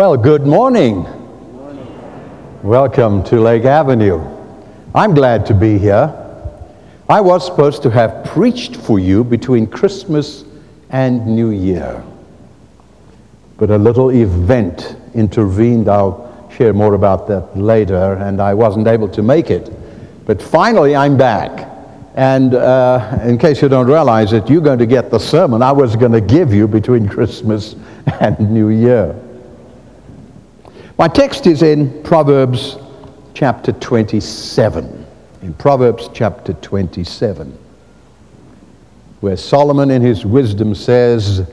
Well, good morning. Welcome to Lake Avenue. I'm glad to be here. I was supposed to have preached for you between Christmas and New Year. But a little event intervened. I'll share more about that later, and I wasn't able to make it. But finally, I'm back. And uh, in case you don't realize it, you're going to get the sermon I was going to give you between Christmas and New Year. My text is in Proverbs chapter 27. In Proverbs chapter 27, where Solomon in his wisdom says,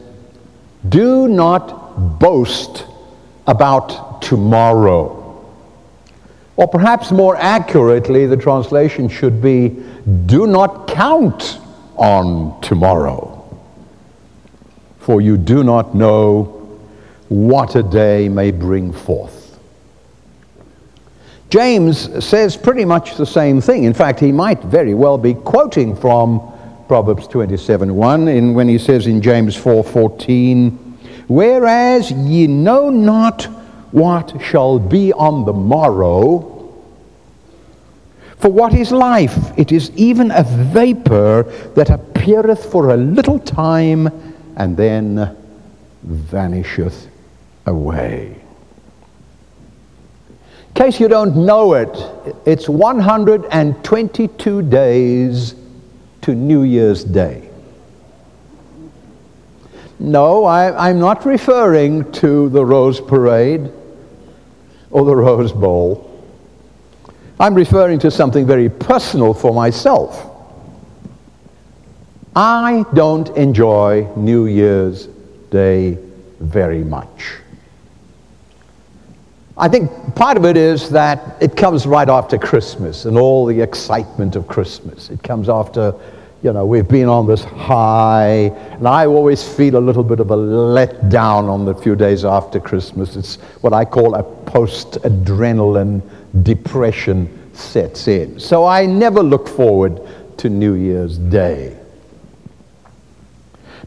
Do not boast about tomorrow. Or perhaps more accurately, the translation should be, Do not count on tomorrow. For you do not know what a day may bring forth. James says pretty much the same thing. In fact, he might very well be quoting from Proverbs 27:1 in when he says in James 4:14, "Whereas ye know not what shall be on the morrow, for what is life? It is even a vapor that appeareth for a little time and then vanisheth away." In case you don't know it, it's 122 days to New Year's Day. No, I, am not referring to the Rose Parade or the Rose Bowl. I'm referring to something very personal for myself. I don't enjoy New Year's Day very much. I think part of it is that it comes right after Christmas and all the excitement of Christmas. It comes after, you know, we've been on this high, and I always feel a little bit of a letdown on the few days after Christmas. It's what I call a post-adrenaline depression sets in. So I never look forward to New Year's Day.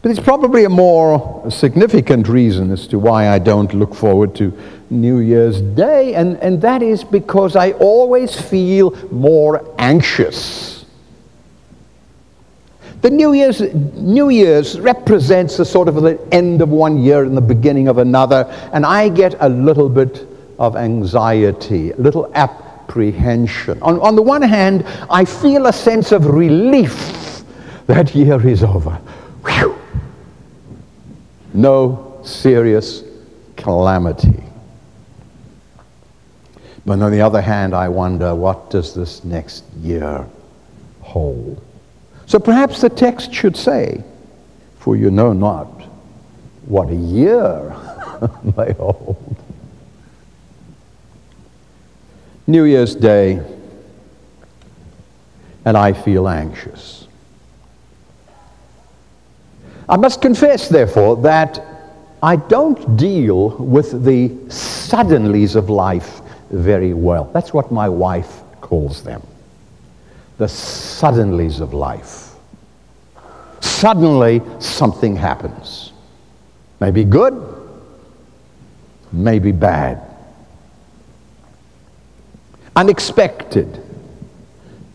But it's probably a more significant reason as to why I don't look forward to New Year's Day, and, and that is because I always feel more anxious. The New Year's, New Year's represents the sort of the end of one year and the beginning of another, and I get a little bit of anxiety, a little apprehension. On, on the one hand, I feel a sense of relief that year is over. Whew no serious calamity. But on the other hand, I wonder what does this next year hold? So perhaps the text should say, For you know not what a year may hold. New Year's Day, and I feel anxious. I must confess, therefore, that I don't deal with the suddenlies of life very well. That's what my wife calls them. The suddenlies of life. Suddenly, something happens. Maybe good, maybe bad. Unexpected,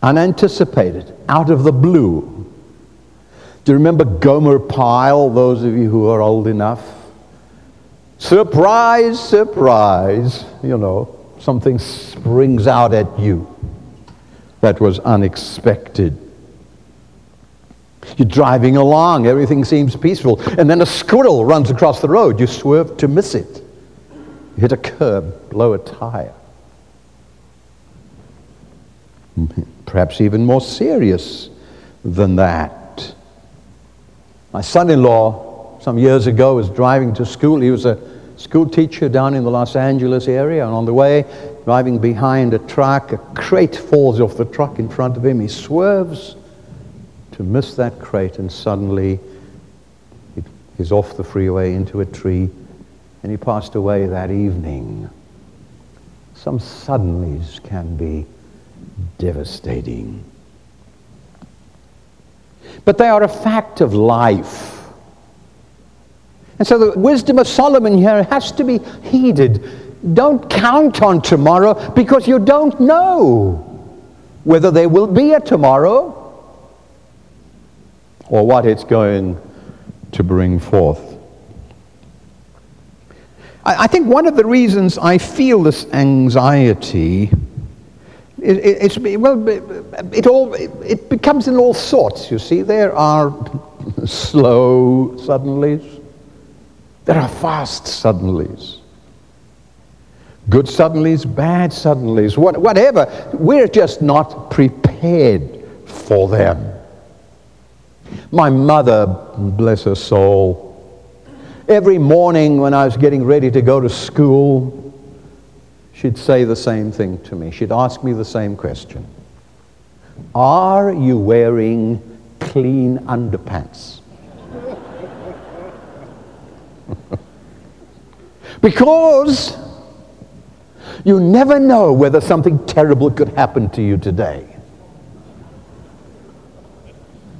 unanticipated, out of the blue do you remember Gomer Pyle, those of you who are old enough? Surprise, surprise, you know, something springs out at you that was unexpected. You're driving along, everything seems peaceful, and then a squirrel runs across the road. You swerve to miss it. You hit a curb, blow a tire. Perhaps even more serious than that. My son-in-law, some years ago, was driving to school. He was a school teacher down in the Los Angeles area, and on the way, driving behind a truck, a crate falls off the truck in front of him. He swerves to miss that crate, and suddenly he's off the freeway into a tree, and he passed away that evening. Some suddenlies can be devastating but they are a fact of life. And so the wisdom of Solomon here has to be heeded. Don't count on tomorrow because you don't know whether there will be a tomorrow or what it's going to bring forth. I, think one of the reasons I feel this anxiety it, it, it's, well, it, all, it becomes in all sorts, you see. There are slow suddenlies. There are fast suddenlies. Good suddenlies, bad suddenlies, what, whatever. We're just not prepared for them. My mother, bless her soul, every morning when I was getting ready to go to school, she'd say the same thing to me. She'd ask me the same question Are you wearing clean underpants? Because you never know whether something terrible could happen to you today.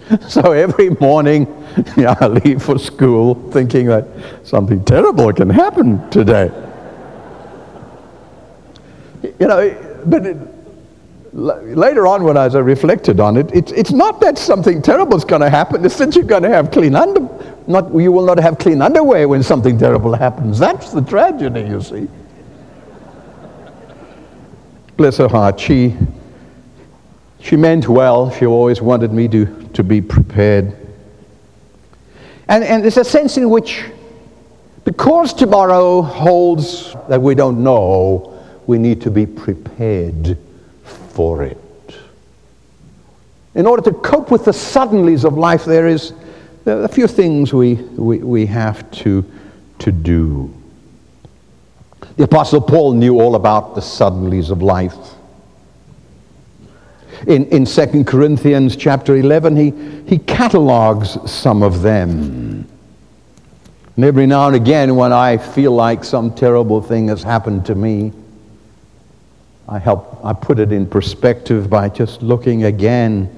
So every morning, yeah, I leave for school thinking that something terrible can happen today. You know, but it, later on when I reflected on it, it's, it's not that something terrible is going to happen. It's that you're going to have clean under, not, you will not have clean underwear when something terrible happens. That's the tragedy, you see. Bless her heart. She, she meant well. She always wanted me to, to be prepared. And, and there's a sense in which, because tomorrow holds that we don't know, we need to be prepared for it. In order to cope with the suddenlies of life, there is there a few things we, we, we have to, to do. The Apostle Paul knew all about the suddenlies of life. In, in 2 Corinthians chapter 11, he, he catalogs some of them. And every now and again, when I feel like some terrible thing has happened to me, I help, I put it in perspective by just looking again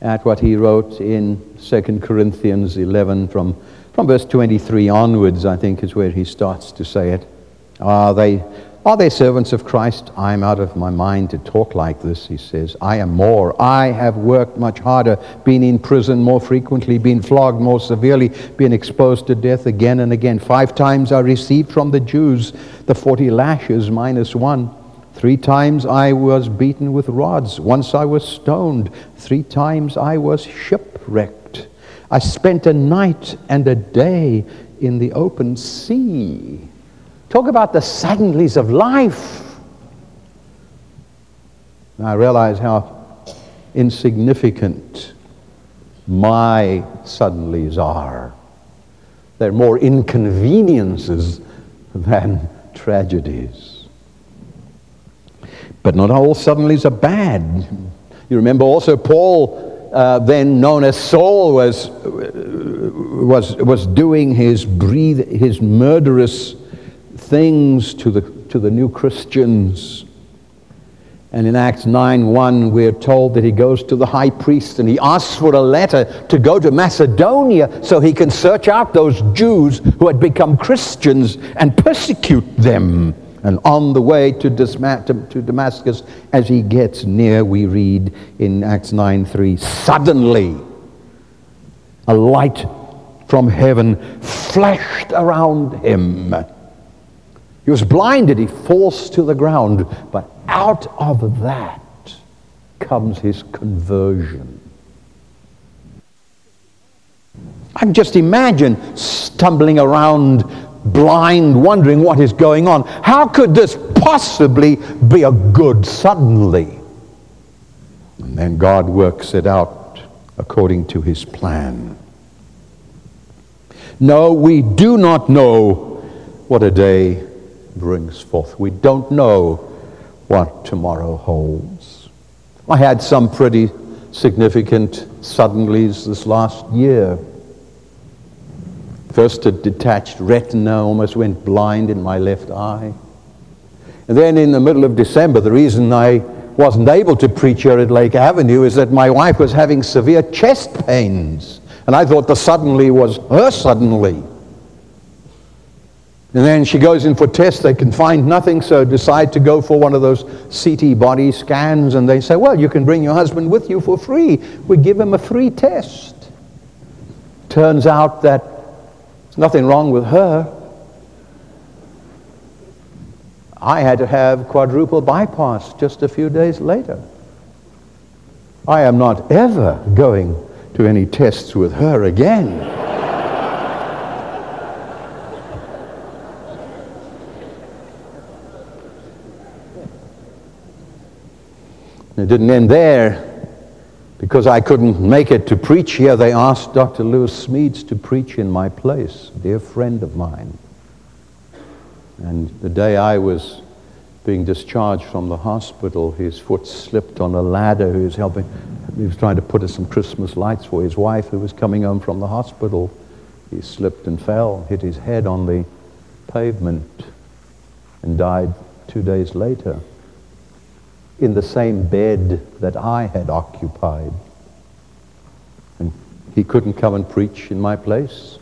at what he wrote in 2 Corinthians 11 from, from verse 23 onwards, I think is where he starts to say it. Are they, are they servants of Christ? I am out of my mind to talk like this, he says. I am more. I have worked much harder, been in prison more frequently, been flogged more severely, been exposed to death again and again. Five times I received from the Jews the 40 lashes minus one. Three times I was beaten with rods. Once I was stoned. Three times I was shipwrecked. I spent a night and a day in the open sea. Talk about the suddenlies of life. And I realize how insignificant my suddenlies are. They're more inconveniences than tragedies. But not all suddenlies are bad. You remember also Paul, uh, then known as Saul, was, was, was doing his, breathe, his murderous things to the, to the new Christians. And in Acts 9 1, we're told that he goes to the high priest and he asks for a letter to go to Macedonia so he can search out those Jews who had become Christians and persecute them. And on the way to, Damascus, as he gets near, we read in Acts 9 3, suddenly a light from heaven flashed around him. He was blinded, he falls to the ground, but out of that comes his conversion. I can just imagine stumbling around blind, wondering what is going on. How could this possibly be a good suddenly? And then God works it out according to his plan. No, we do not know what a day brings forth. We don't know what tomorrow holds. I had some pretty significant suddenlies this last year. First, a detached retina almost went blind in my left eye. And then in the middle of December, the reason I wasn't able to preach here at Lake Avenue is that my wife was having severe chest pains. And I thought the suddenly was her suddenly. And then she goes in for tests. They can find nothing, so decide to go for one of those CT body scans. And they say, well, you can bring your husband with you for free. We give him a free test. Turns out that there's nothing wrong with her. I had to have quadruple bypass just a few days later. I am not ever going to any tests with her again. It didn't end there. Because I couldn't make it to preach here, they asked Dr. Lewis Smedes to preach in my place, a dear friend of mine. And the day I was being discharged from the hospital, his foot slipped on a ladder. He was helping, he was trying to put us some Christmas lights for his wife who was coming home from the hospital. He slipped and fell, hit his head on the pavement, and died two days later in the same bed that I had occupied. And he couldn't come and preach in my place.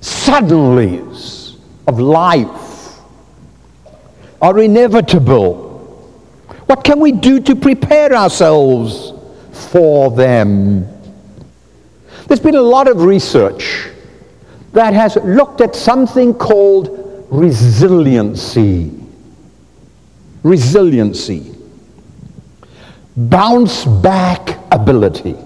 Suddenlies of life are inevitable. What can we do to prepare ourselves for them? There's been a lot of research that has looked at something called resiliency resiliency, bounce back ability.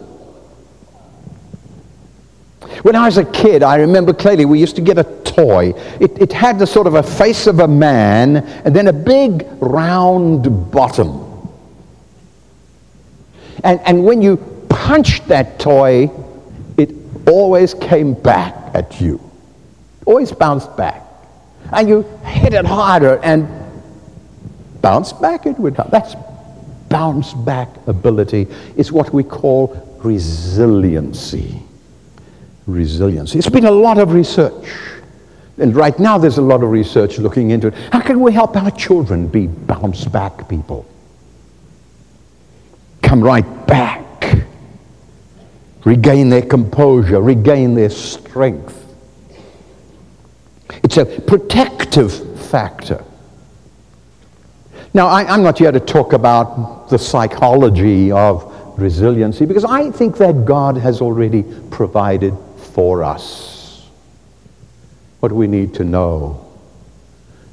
When I was a kid, I remember clearly we used to get a toy. It, it had the sort of a face of a man and then a big round bottom. And, and when you punched that toy, it always came back at you. Always bounced back. And you hit it harder and bounce back it would come. That's bounce back ability. It's what we call resiliency. Resiliency. It's been a lot of research. And right now there's a lot of research looking into it. How can we help our children be bounce back people? Come right back. Regain their composure, regain their strength. It's a protective factor. Now, I, am not here to talk about the psychology of resiliency because I think that God has already provided for us what we need to know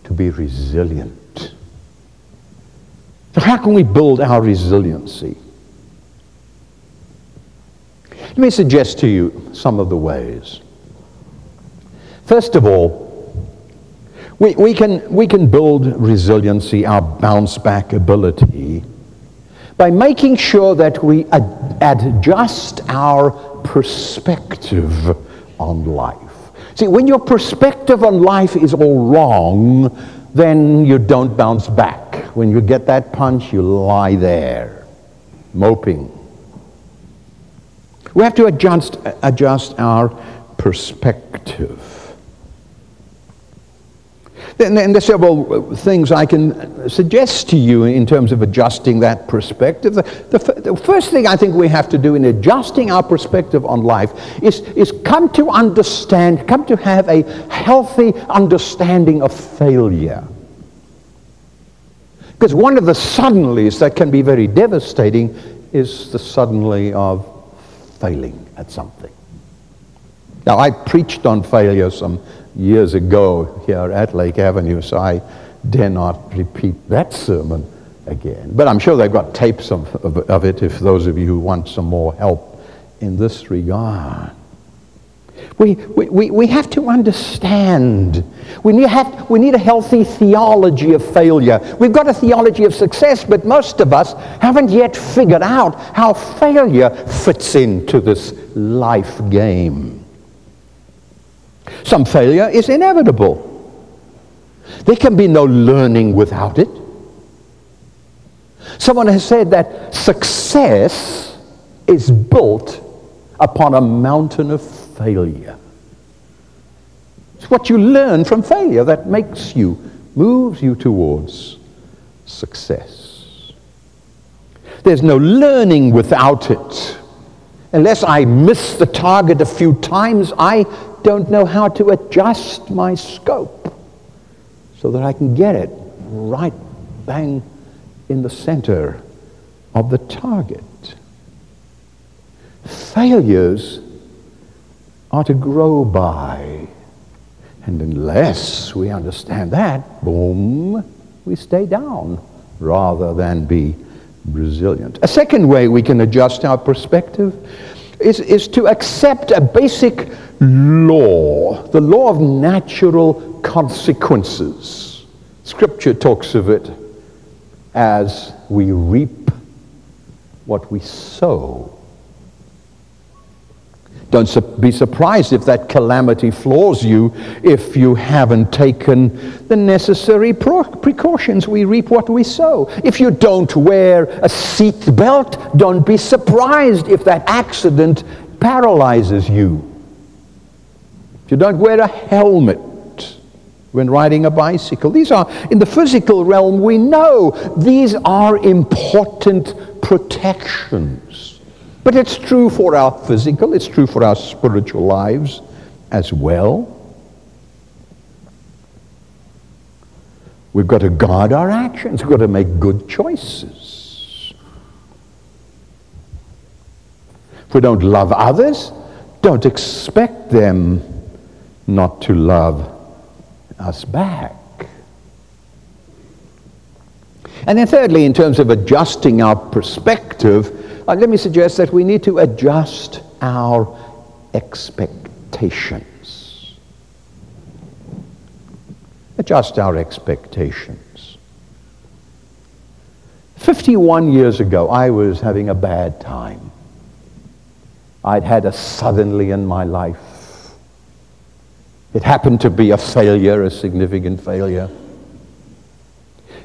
to be resilient. So, how can we build our resiliency? Let me suggest to you some of the ways. First of all, we, we, can, we can build resiliency, our bounce back ability, by making sure that we ad- adjust our perspective on life. See, when your perspective on life is all wrong, then you don't bounce back. When you get that punch, you lie there, moping. We have to adjust, adjust our perspective. And there's several things I can suggest to you in terms of adjusting that perspective. The, the, the, first thing I think we have to do in adjusting our perspective on life is, is come to understand, come to have a healthy understanding of failure. Because one of the suddenlies that can be very devastating is the suddenly of failing at something. Now, I preached on failure some years ago here at Lake Avenue, so I dare not repeat that sermon again. But I'm sure they've got tapes of, of, of it if those of you who want some more help in this regard. We, we, we have to understand. We need, have, we need a healthy theology of failure. We've got a theology of success, but most of us haven't yet figured out how failure fits into this life game. Some failure is inevitable. There can be no learning without it. Someone has said that success is built upon a mountain of failure. It's what you learn from failure that makes you, moves you towards success. There's no learning without it. Unless I miss the target a few times, I don't know how to adjust my scope. so that I can get it right bang in the center of the target. Failures are to grow by. And unless we understand that, boom, we stay down rather than be resilient. A second way we can adjust our perspective is, is to accept a basic law, the law of natural consequences. Scripture talks of it as we reap what we sow. Don't su- be surprised if that calamity floors you if you haven't taken the necessary pro- precautions. We reap what we sow. If you don't wear a seat belt, don't be surprised if that accident paralyzes you. If you don't wear a helmet when riding a bicycle, these are, in the physical realm, we know these are important protections. But it's true for our physical, it's true for our spiritual lives as well. We've got to guard our actions. We've got to make good choices. If we don't love others, don't expect them not to love us back. And then thirdly, in terms of adjusting our perspective, uh, let me suggest that we need to adjust our expectations. Adjust our expectations. 51 years ago, I was having a bad time. I'd had a suddenly in my life. It happened to be a failure, a significant failure.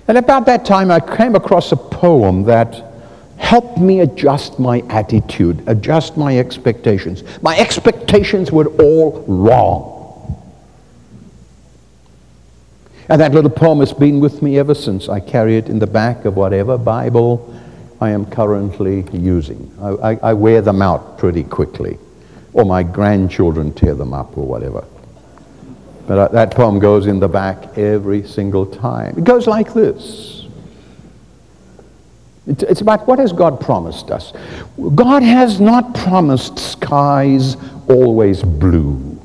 And about that time, I came across a poem that helped me adjust my attitude, adjust my expectations. My expectations were all wrong. And that little poem has been with me ever since. I carry it in the back of whatever Bible I am currently using. I, I, I wear them out pretty quickly, or my grandchildren tear them up, or whatever. But uh, that poem goes in the back every single time. It goes like this. It's about what has God promised us. God has not promised skies always blue,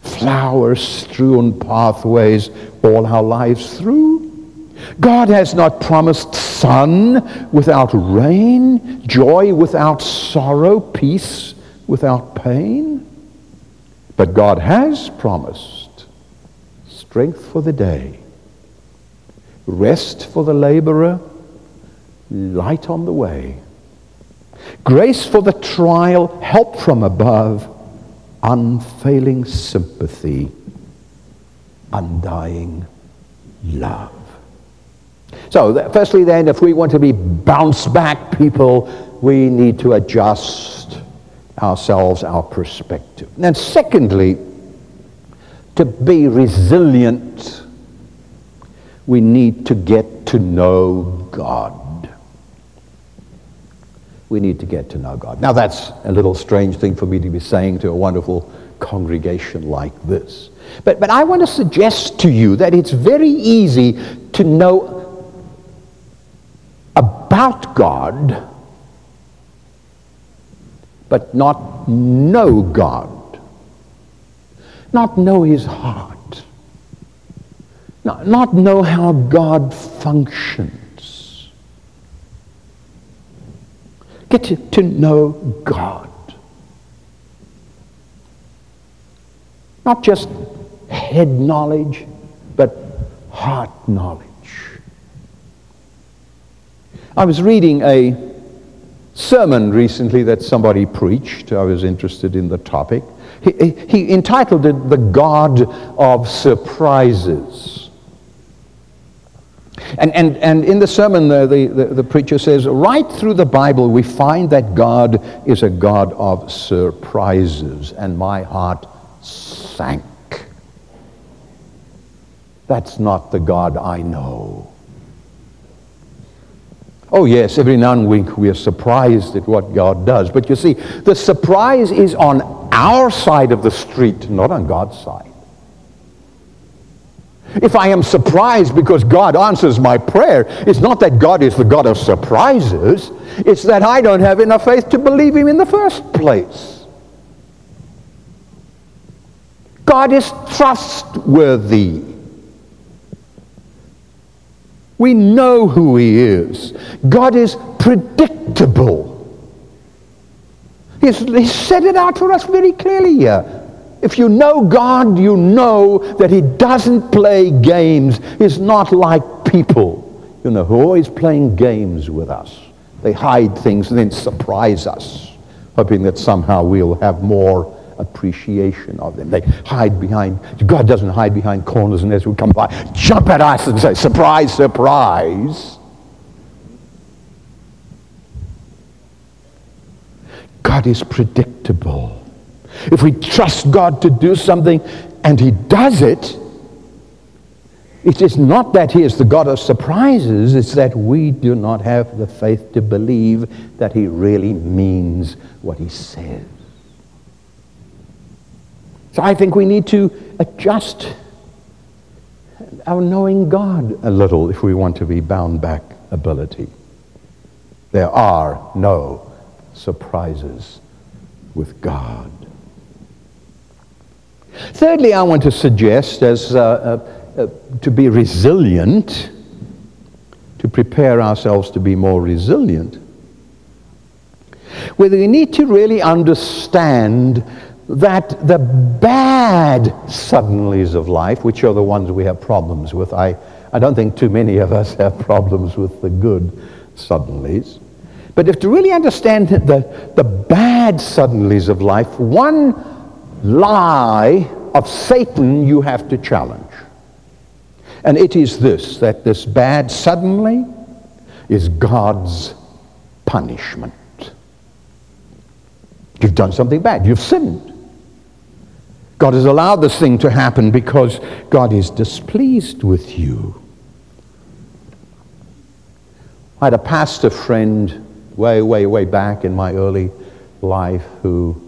flowers strewn pathways all our lives through. God has not promised sun without rain, joy without sorrow, peace without pain. But God has promised strength for the day rest for the laborer, light on the way, grace for the trial, help from above, unfailing sympathy, undying love. So, firstly, then, if we want to be bounce back people, we need to adjust ourselves, our perspective. And secondly, to be resilient we need to get to know God. We need to get to know God. Now, that's a little strange thing for me to be saying to a wonderful congregation like this. But, but I want to suggest to you that it's very easy to know about God, but not know God, not know his heart not, not know how God functions. Get to, to know God. Not just head knowledge, but heart knowledge. I was reading a sermon recently that somebody preached. I was interested in the topic. He, he entitled it The God of Surprises. And, and, and in the sermon, the, the, the, preacher says, right through the Bible, we find that God is a God of surprises. And my heart sank. That's not the God I know. Oh, yes, every now and then we are surprised at what God does. But you see, the surprise is on our side of the street, not on God's side. If I am surprised because God answers my prayer, it's not that God is the God of surprises. It's that I don't have enough faith to believe him in the first place. God is trustworthy. We know who he is. God is predictable. He's, he said it out for us very clearly here. If you know God, you know that he doesn't play games. He's not like people, you know, who are always playing games with us. They hide things and then surprise us, hoping that somehow we'll have more appreciation of them. They hide behind, God doesn't hide behind corners and as we come by, jump at us and say, surprise, surprise. God is predictable. If we trust God to do something and he does it, it is not that he is the God of surprises, it's that we do not have the faith to believe that he really means what he says. So I think we need to adjust our knowing God a little if we want to be bound back ability. There are no surprises with God. Thirdly, I want to suggest as uh, uh, uh, to be resilient, to prepare ourselves to be more resilient, whether we need to really understand that the bad suddenlies of life, which are the ones we have problems with, I, I don't think too many of us have problems with the good suddenlies. But if to really understand the, the bad suddenlies of life, one lie of Satan you have to challenge. And it is this, that this bad suddenly is God's punishment. You've done something bad. You've sinned. God has allowed this thing to happen because God is displeased with you. I had a pastor friend way, way, way back in my early life who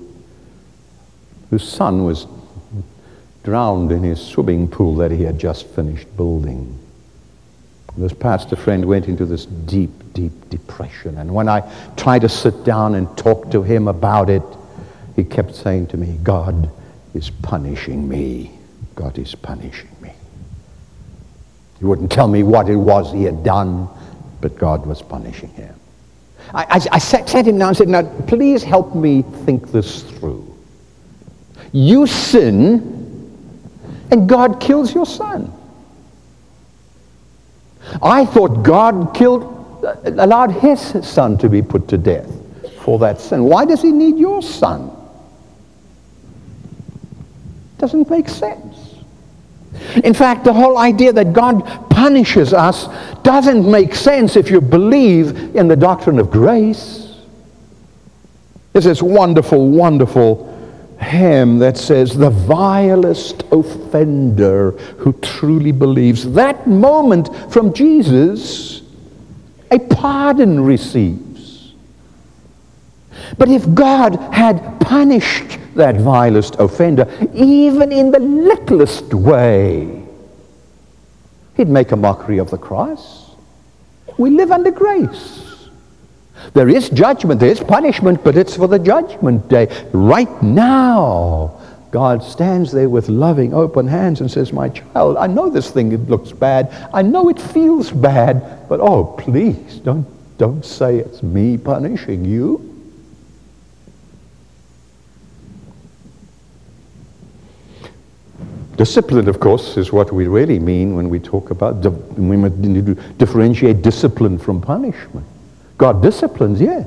whose son was drowned in his swimming pool that he had just finished building. This pastor friend went into this deep, deep depression. And when I tried to sit down and talk to him about it, he kept saying to me, God is punishing me. God is punishing me. He wouldn't tell me what it was he had done, but God was punishing him. I, I, I sat, sat him down and said, Now, please help me think this through. You sin, and God kills your son. I thought God killed, allowed his son to be put to death for that sin. Why does he need your son? Doesn't make sense. In fact, the whole idea that God punishes us doesn't make sense if you believe in the doctrine of grace. There's this wonderful, wonderful hymn that says, The vilest offender who truly believes. That moment from Jesus, a pardon receives. But if God had punished that vilest offender, even in the littlest way, he'd make a mockery of the cross. We live under grace. There is judgment, there is punishment, but it's for the judgment day. Right now, God stands there with loving, open hands and says, My child, I know this thing looks bad. I know it feels bad, but oh, please, don't, don't say it's me punishing you. Discipline, of course, is what we really mean when we talk about, we need to differentiate discipline from punishment. God disciplines, yes.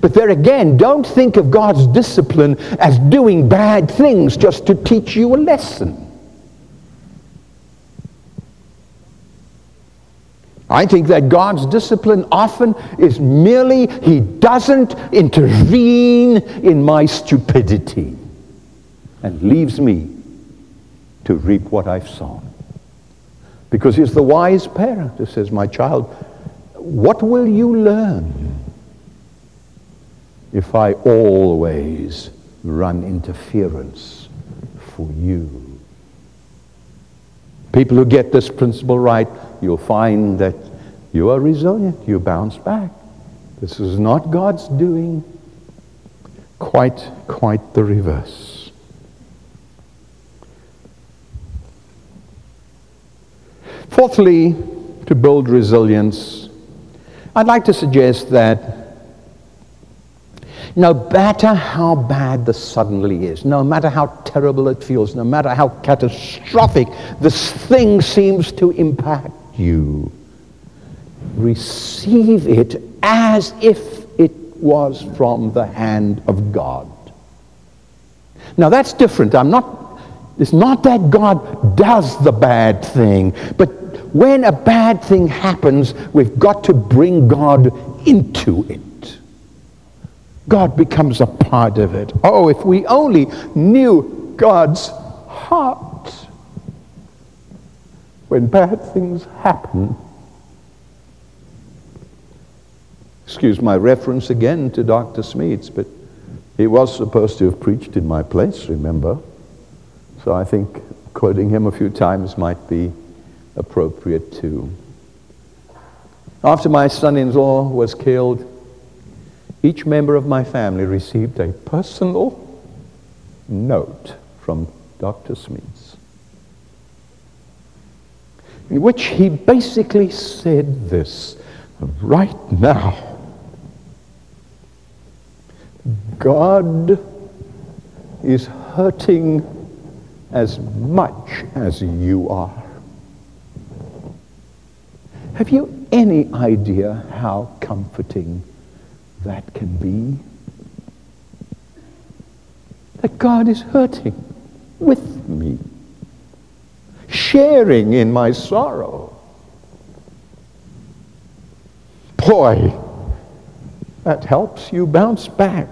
But there again, don't think of God's discipline as doing bad things just to teach you a lesson. I think that God's discipline often is merely He doesn't intervene in my stupidity and leaves me to reap what I've sown. Because He's the wise parent who says, My child, what will you learn if I always run interference for you? People who get this principle right, you'll find that you are resilient. You bounce back. This is not God's doing. Quite, quite the reverse. Fourthly, to build resilience, I'd like to suggest that no matter how bad the suddenly is, no matter how terrible it feels, no matter how catastrophic this thing seems to impact you, receive it as if it was from the hand of God. Now that's different. I'm not, it's not that God does the bad thing, but when a bad thing happens, we've got to bring God into it. God becomes a part of it. Oh, if we only knew God's heart when bad things happen. Excuse my reference again to Dr. Smedes, but he was supposed to have preached in my place, remember? So I think quoting him a few times might be appropriate too. After my son-in-law was killed, each member of my family received a personal note from Dr. Smedes, in which he basically said this right now. God is hurting as much as you are. Have you any idea how comforting that can be? That God is hurting with me, sharing in my sorrow. Boy, that helps you bounce back.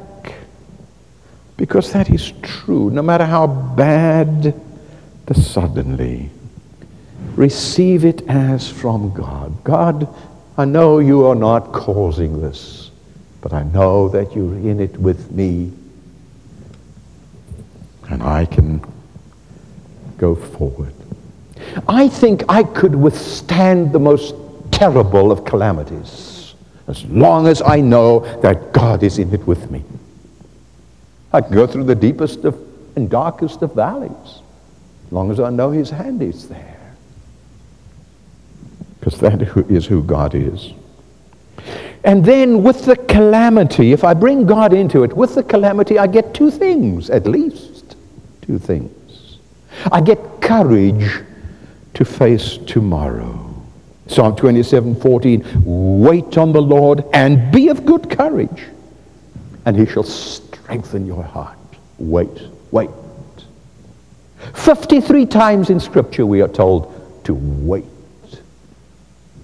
Because that is true, no matter how bad the suddenly. Receive it as from God. God, I know you are not causing this, but I know that you're in it with me. And I can go forward. I think I could withstand the most terrible of calamities as long as I know that God is in it with me. I can go through the deepest of, and darkest of valleys as long as I know his hand is there because that is who God is. And then with the calamity, if I bring God into it, with the calamity, I get two things, at least two things. I get courage to face tomorrow. Psalm 27, 14, wait on the Lord and be of good courage, and he shall strengthen your heart. Wait, wait. 53 times in Scripture we are told to wait.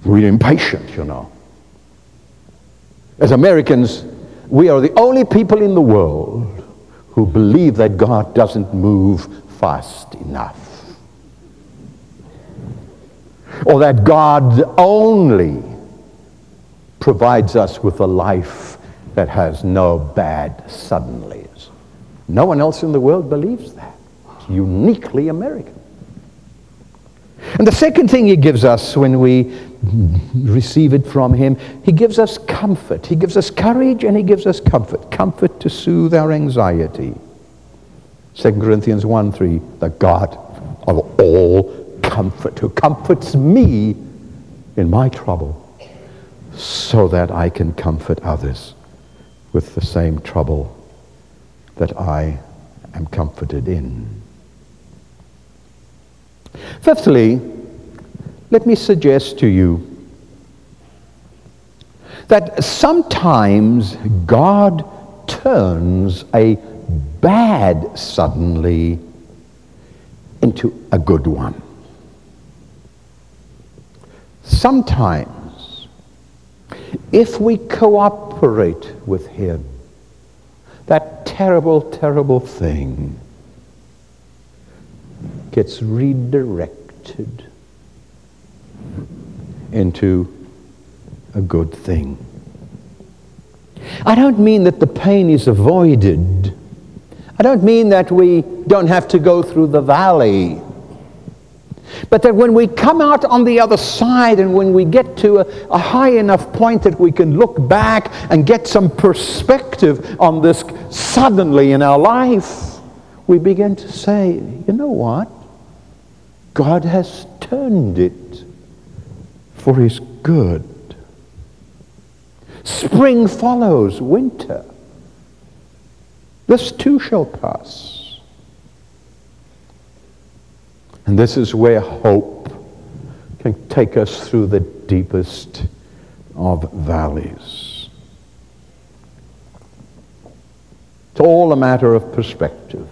We're impatient, you know. As Americans, we are the only people in the world who believe that God doesn't move fast enough. Or that God only provides us with a life that has no bad suddenlies. No one else in the world believes that. It's uniquely American. And the second thing he gives us when we receive it from him, he gives us comfort. He gives us courage and he gives us comfort. Comfort to soothe our anxiety. 2 Corinthians 1 3, the God of all comfort, who comforts me in my trouble, so that I can comfort others with the same trouble that I am comforted in. Fifthly, let me suggest to you that sometimes God turns a bad suddenly into a good one. Sometimes, if we cooperate with Him, that terrible, terrible thing gets redirected into a good thing. I don't mean that the pain is avoided. I don't mean that we don't have to go through the valley. But that when we come out on the other side and when we get to a, a, high enough point that we can look back and get some perspective on this suddenly in our life, we begin to say, you know what? God has turned it for his good. Spring follows winter. This too shall pass. And this is where hope can take us through the deepest of valleys. It's all a matter of perspective.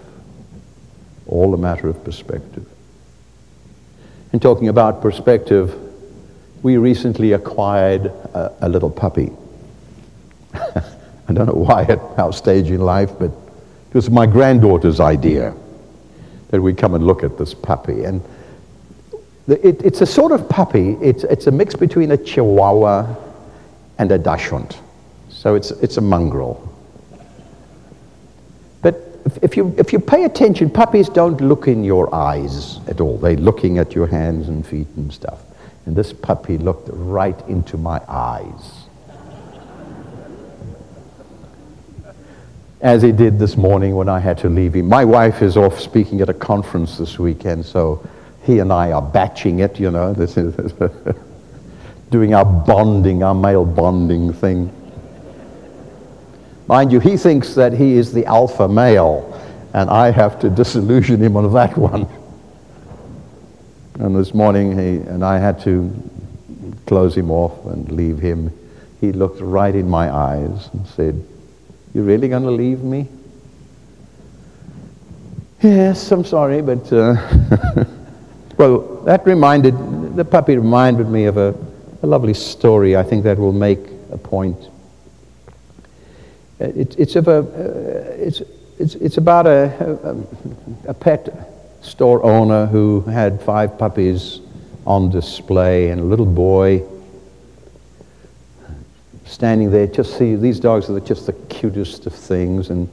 All a matter of perspective. And talking about perspective, we recently acquired a, a little puppy. I don't know why at our stage in life, but it was my granddaughter's idea that we come and look at this puppy. And it, it's a sort of puppy, it's, it's a mix between a Chihuahua and a Dachshund. So it's, it's a mongrel. But if, if, you, if you pay attention, puppies don't look in your eyes at all. They're looking at your hands and feet and stuff. And this puppy looked right into my eyes. as he did this morning when I had to leave him. My wife is off speaking at a conference this weekend, so he and I are batching it, you know. This is doing our bonding, our male bonding thing. Mind you, he thinks that he is the alpha male, and I have to disillusion him on that one. And this morning, he and I had to close him off and leave him. He looked right in my eyes and said, you really going to leave me? Yes, I'm sorry, but uh, well, that reminded the puppy reminded me of a, a, lovely story. I think that will make a point. It, it's of a uh, it's it's it's about a, a, a pet store owner who had five puppies on display, and a little boy standing there, just see these dogs are just the cutest of things. And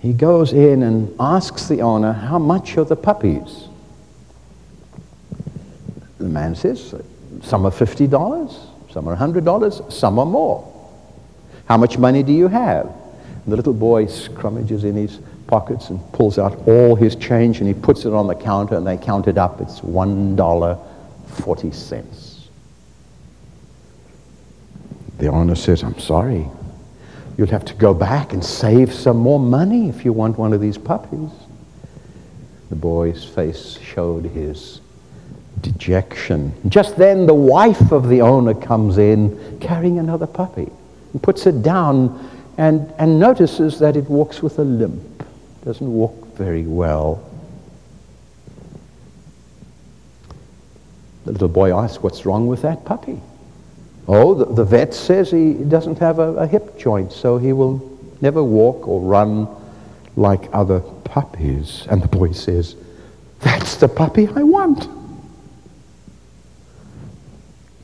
he goes in and asks the owner, How much are the puppies? The man says, Some are $50, some are $100, some are more. How much money do you have? And the little boy scrummages in his pockets and pulls out all his change and he puts it on the counter and they count it up. It's $1.40. The owner says, I'm sorry. You'll have to go back and save some more money if you want one of these puppies. The boy's face showed his dejection. Just then, the wife of the owner comes in carrying another puppy and puts it down and, and notices that it walks with a limp, doesn't walk very well. The little boy asks, What's wrong with that puppy? Oh, the, the vet says he doesn't have a, a hip joint, so he will never walk or run like other puppies. And the boy says, That's the puppy I want. Uh, you, you, uh,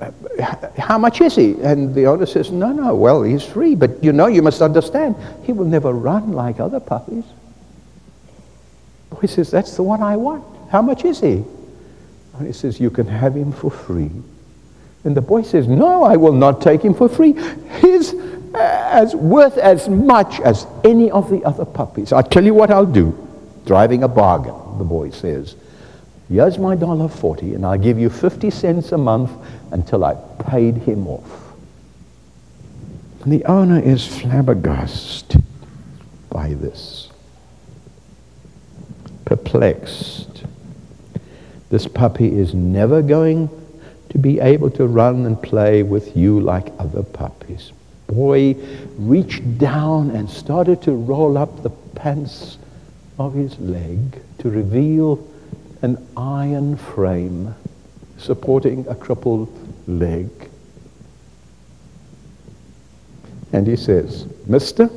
Uh, how much is he? And the owner says, No, no, well, he's free, but you know, you must understand, he will never run like other puppies. Boy says, That's the one I want. How much is he? And he says, You can have him for free. And the boy says, No, I will not take him for free. He's as worth as much as any of the other puppies. I'll tell you what I'll do. Driving a bargain, the boy says. Here's my dollar forty, and I'll give you 50 cents a month until I've paid him off. And the owner is flabbergasted by this, perplexed. This puppy is never going to be able to run and play with you like other puppies. Boy reached down and started to roll up the pants of his leg to reveal an iron frame supporting a crippled leg. And he says, Mister,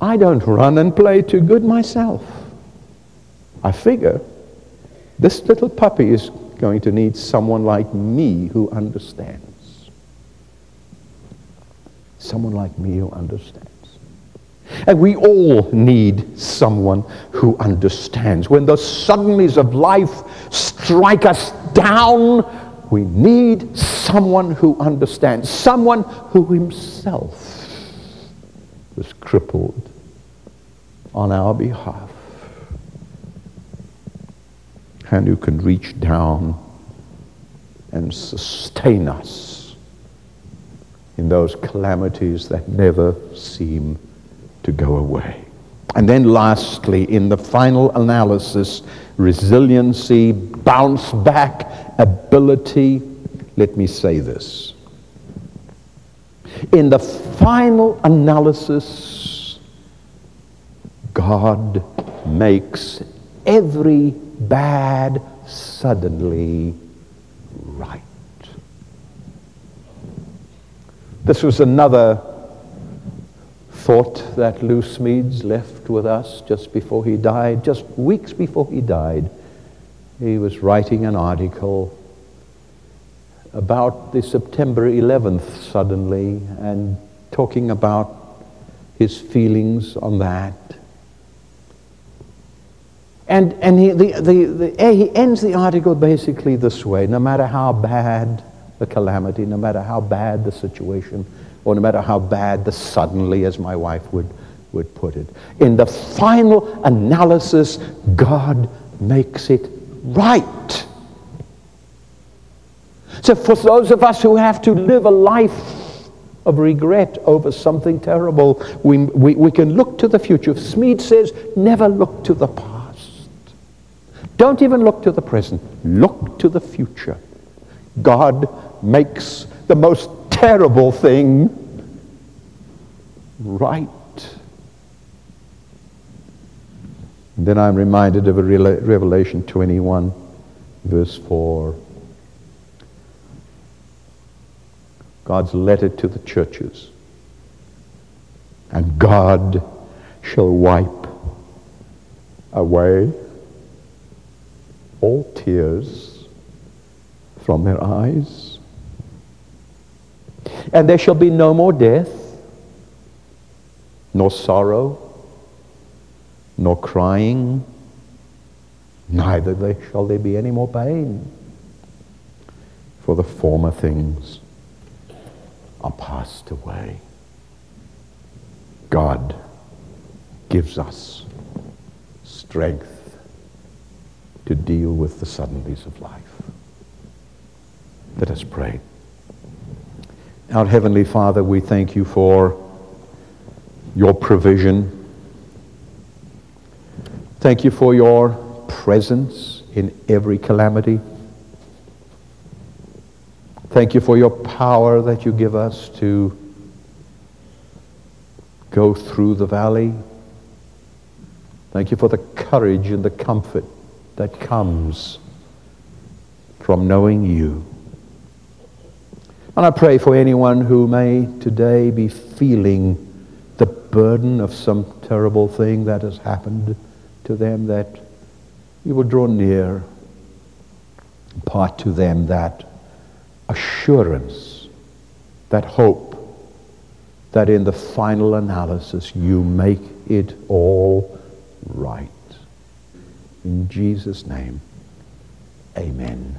I don't run and play too good myself. I figure this little puppy is going to need someone like me who understands. Someone like me who understands. And we all need someone who understands. When the suddenlies of life strike us down, we need someone who understands, someone who himself was crippled on our behalf and who can reach down and sustain us in those calamities that never seem to go away. And then lastly, in the final analysis, resiliency, bounce back ability. Let me say this. In the final analysis, God makes every bad suddenly right. This was another thought that Lou Smedes left with us just before he died, just weeks before he died. He was writing an article about the September 11th suddenly and talking about his feelings on that. And, and he, the, the, the, eh, he ends the article basically this way no matter how bad the calamity, no matter how bad the situation, or no matter how bad the suddenly, as my wife would, would put it. In the final analysis, God makes it right. So for those of us who have to live a life of regret over something terrible, we, we, we can look to the future. Smedes says, never look to the past. Don't even look to the present. Look to the future. God makes the most terrible thing right. And then I'm reminded of a Revelation 21, verse 4. God's letter to the churches. And God shall wipe away all tears from their eyes and there shall be no more death, nor sorrow, nor crying, neither shall there be any more pain. For the former things are passed away. God gives us strength to deal with the suddenlies of life. Let us pray. Our Heavenly Father, we thank you for your provision. Thank you for your presence in every calamity. Thank you for your power that you give us to go through the valley. Thank you for the courage and the comfort that comes from knowing you. And I pray for anyone who may today be feeling the burden of some terrible thing that has happened to them, that you will draw near, impart to them that assurance, that hope, that in the final analysis you make it all right. In Jesus' name, amen.